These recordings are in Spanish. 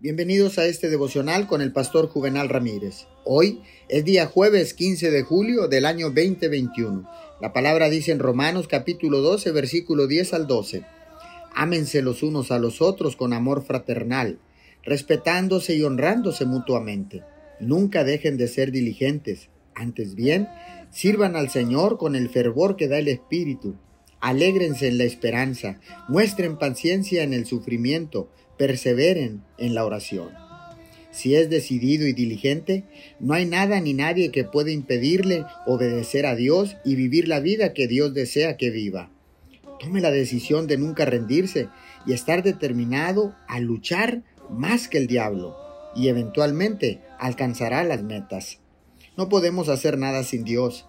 Bienvenidos a este devocional con el pastor Juvenal Ramírez. Hoy es día jueves 15 de julio del año 2021. La palabra dice en Romanos capítulo 12 versículo 10 al 12. Ámense los unos a los otros con amor fraternal, respetándose y honrándose mutuamente. Nunca dejen de ser diligentes, antes bien, sirvan al Señor con el fervor que da el Espíritu. Alégrense en la esperanza, muestren paciencia en el sufrimiento, perseveren en la oración. Si es decidido y diligente, no hay nada ni nadie que pueda impedirle obedecer a Dios y vivir la vida que Dios desea que viva. Tome la decisión de nunca rendirse y estar determinado a luchar más que el diablo y eventualmente alcanzará las metas. No podemos hacer nada sin Dios,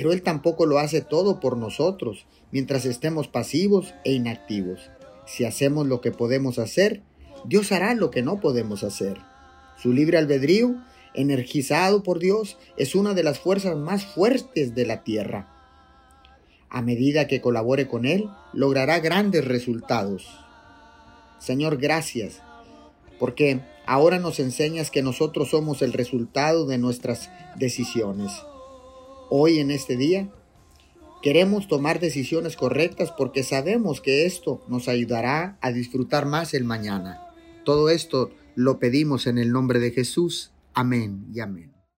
pero Él tampoco lo hace todo por nosotros mientras estemos pasivos e inactivos. Si hacemos lo que podemos hacer, Dios hará lo que no podemos hacer. Su libre albedrío, energizado por Dios, es una de las fuerzas más fuertes de la tierra. A medida que colabore con Él, logrará grandes resultados. Señor, gracias, porque ahora nos enseñas que nosotros somos el resultado de nuestras decisiones. Hoy en este día Queremos tomar decisiones correctas porque sabemos que esto nos ayudará a disfrutar más el mañana. Todo esto lo pedimos en el nombre de Jesús. Amén y amén.